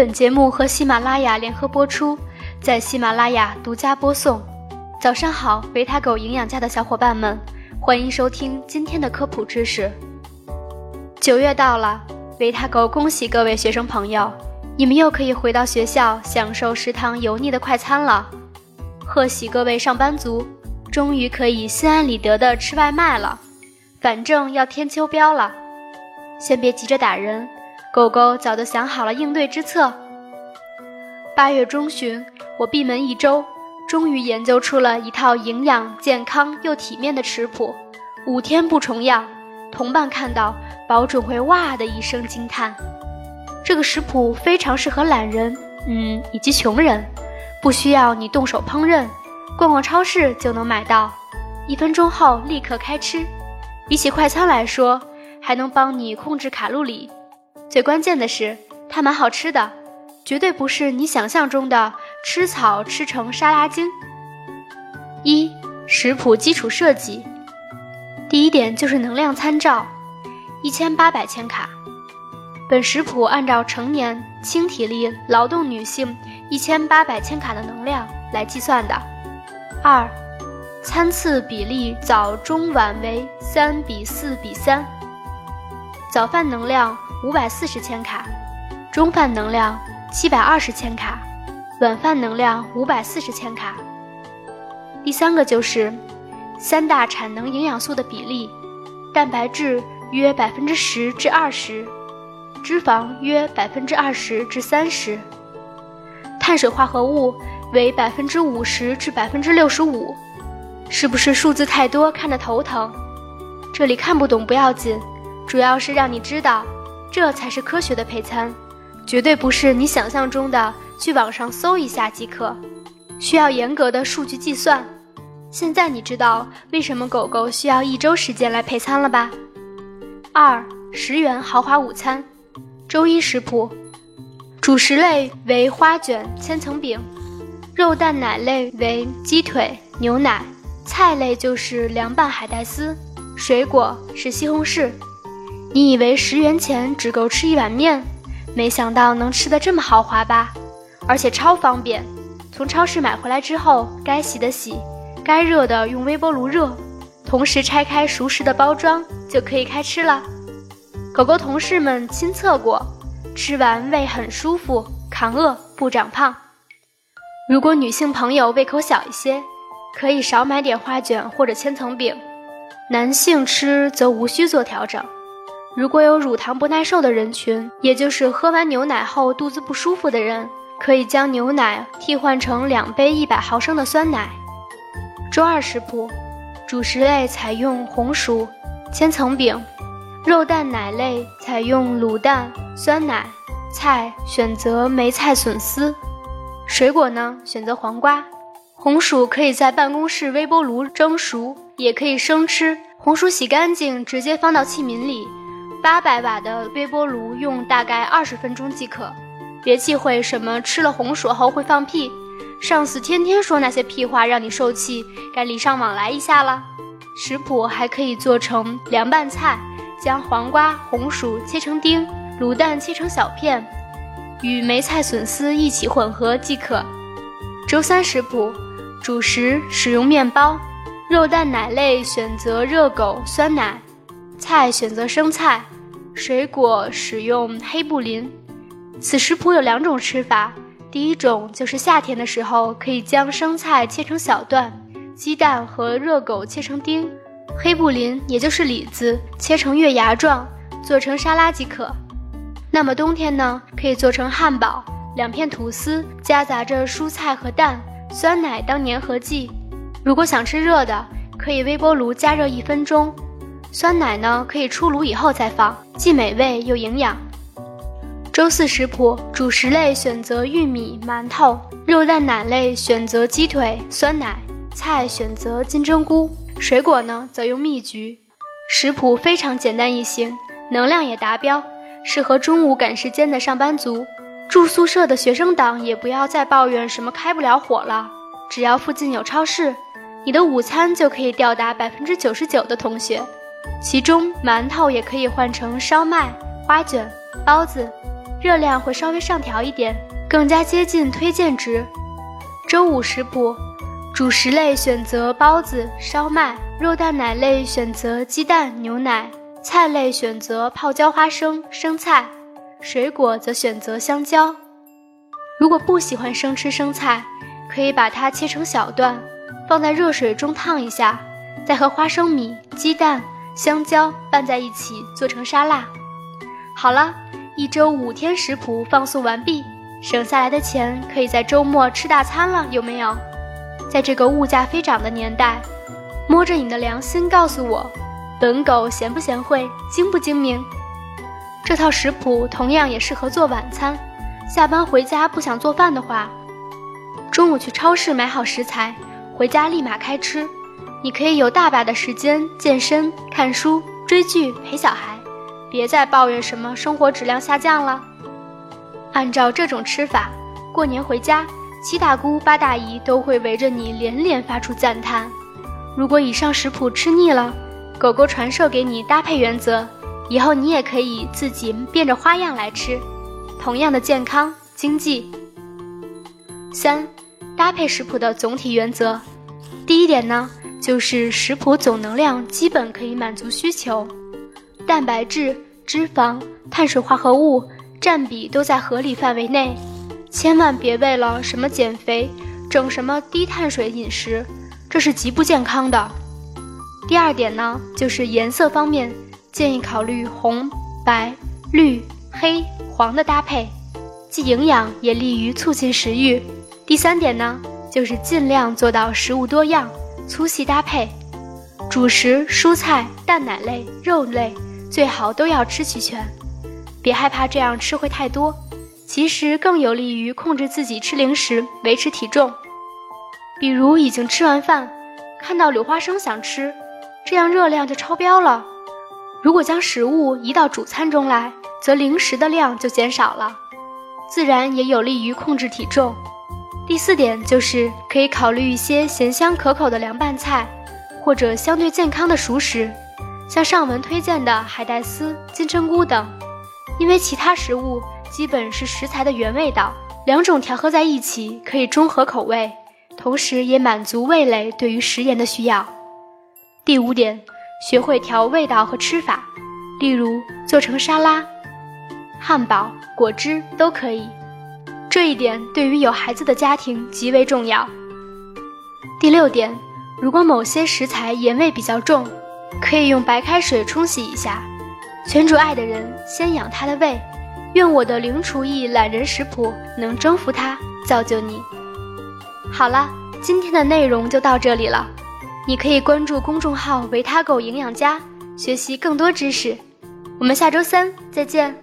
本节目和喜马拉雅联合播出，在喜马拉雅独家播送。早上好，维他狗营养家的小伙伴们，欢迎收听今天的科普知识。九月到了，维他狗恭喜各位学生朋友，你们又可以回到学校享受食堂油腻的快餐了。贺喜各位上班族，终于可以心安理得的吃外卖了。反正要添秋膘了，先别急着打人。狗狗早就想好了应对之策。八月中旬，我闭门一周，终于研究出了一套营养、健康又体面的食谱，五天不重样。同伴看到，保准会哇的一声惊叹。这个食谱非常适合懒人，嗯，以及穷人，不需要你动手烹饪，逛逛超市就能买到，一分钟后立刻开吃。比起快餐来说，还能帮你控制卡路里。最关键的是，它蛮好吃的，绝对不是你想象中的吃草吃成沙拉精。一食谱基础设计，第一点就是能量参照，一千八百千卡。本食谱按照成年轻体力劳动女性一千八百千卡的能量来计算的。二餐次比例早中晚为三比四比三，早饭能量。五百四十千卡，中饭能量七百二十千卡，晚饭能量五百四十千卡。第三个就是三大产能营养素的比例：蛋白质约百分之十至二十，脂肪约百分之二十至三十，碳水化合物为百分之五十至百分之六十五。是不是数字太多看着头疼？这里看不懂不要紧，主要是让你知道。这才是科学的配餐，绝对不是你想象中的去网上搜一下即可，需要严格的数据计算。现在你知道为什么狗狗需要一周时间来配餐了吧？二十元豪华午餐，周一食谱，主食类为花卷、千层饼，肉蛋奶类为鸡腿、牛奶，菜类就是凉拌海带丝，水果是西红柿。你以为十元钱只够吃一碗面，没想到能吃得这么豪华吧？而且超方便，从超市买回来之后，该洗的洗，该热的用微波炉热，同时拆开熟食的包装就可以开吃了。狗狗同事们亲测过，吃完胃很舒服，扛饿不长胖。如果女性朋友胃口小一些，可以少买点花卷或者千层饼，男性吃则无需做调整。如果有乳糖不耐受的人群，也就是喝完牛奶后肚子不舒服的人，可以将牛奶替换成两杯一百毫升的酸奶。周二食谱，主食类采用红薯、千层饼，肉蛋奶类采用卤蛋、酸奶，菜选择梅菜笋丝，水果呢选择黄瓜。红薯可以在办公室微波炉蒸熟，也可以生吃。红薯洗干净，直接放到器皿里。八百瓦的微波炉用大概二十分钟即可，别忌讳什么吃了红薯后会放屁，上司天天说那些屁话让你受气，该礼尚往来一下了。食谱还可以做成凉拌菜，将黄瓜、红薯切成丁，卤蛋切成小片，与梅菜笋丝一起混合即可。周三食谱，主食使用面包，肉蛋奶类选择热狗、酸奶。菜选择生菜，水果使用黑布林。此食谱有两种吃法，第一种就是夏天的时候，可以将生菜切成小段，鸡蛋和热狗切成丁，黑布林也就是李子切成月牙状，做成沙拉即可。那么冬天呢，可以做成汉堡，两片吐司夹杂着蔬菜和蛋，酸奶当粘合剂。如果想吃热的，可以微波炉加热一分钟。酸奶呢，可以出炉以后再放，既美味又营养。周四食谱：主食类选择玉米、馒头；肉蛋奶类选择鸡腿、酸奶；菜选择金针菇；水果呢，则用蜜橘。食谱非常简单易行，能量也达标，适合中午赶时间的上班族。住宿舍的学生党也不要再抱怨什么开不了火了，只要附近有超市，你的午餐就可以吊打百分之九十九的同学。其中，馒头也可以换成烧麦、花卷、包子，热量会稍微上调一点，更加接近推荐值。周五食谱：主食类选择包子、烧麦；肉蛋奶类选择鸡蛋、牛奶；菜类选择泡椒花生、生菜；水果则选择香蕉。如果不喜欢生吃生菜，可以把它切成小段，放在热水中烫一下，再和花生米、鸡蛋、香蕉拌在一起做成沙拉。好了。一周五天食谱放送完毕，省下来的钱可以在周末吃大餐了，有没有？在这个物价飞涨的年代，摸着你的良心告诉我，本狗贤不贤惠，精不精明？这套食谱同样也适合做晚餐。下班回家不想做饭的话，中午去超市买好食材，回家立马开吃。你可以有大把的时间健身、看书、追剧、陪小孩。别再抱怨什么生活质量下降了。按照这种吃法，过年回家，七大姑八大姨都会围着你连连发出赞叹。如果以上食谱吃腻了，狗狗传授给你搭配原则，以后你也可以自己变着花样来吃，同样的健康经济。三，搭配食谱的总体原则，第一点呢，就是食谱总能量基本可以满足需求。蛋白质、脂肪、碳水化合物占比都在合理范围内，千万别为了什么减肥整什么低碳水饮食，这是极不健康的。第二点呢，就是颜色方面，建议考虑红、白、绿、黑、黄的搭配，既营养也利于促进食欲。第三点呢，就是尽量做到食物多样、粗细搭配，主食、蔬菜、蛋奶类、肉类。最好都要吃齐全，别害怕这样吃会太多，其实更有利于控制自己吃零食，维持体重。比如已经吃完饭，看到柳花生想吃，这样热量就超标了。如果将食物移到主餐中来，则零食的量就减少了，自然也有利于控制体重。第四点就是可以考虑一些咸香可口的凉拌菜，或者相对健康的熟食。像上文推荐的海带丝、金针菇等，因为其他食物基本是食材的原味道，两种调和在一起可以中和口味，同时也满足味蕾对于食盐的需要。第五点，学会调味道和吃法，例如做成沙拉、汉堡、果汁都可以。这一点对于有孩子的家庭极为重要。第六点，如果某些食材盐味比较重。可以用白开水冲洗一下。全主爱的人，先养他的胃。愿我的零厨艺懒人食谱能征服他，造就你。好了，今天的内容就到这里了。你可以关注公众号“维他狗营养家”，学习更多知识。我们下周三再见。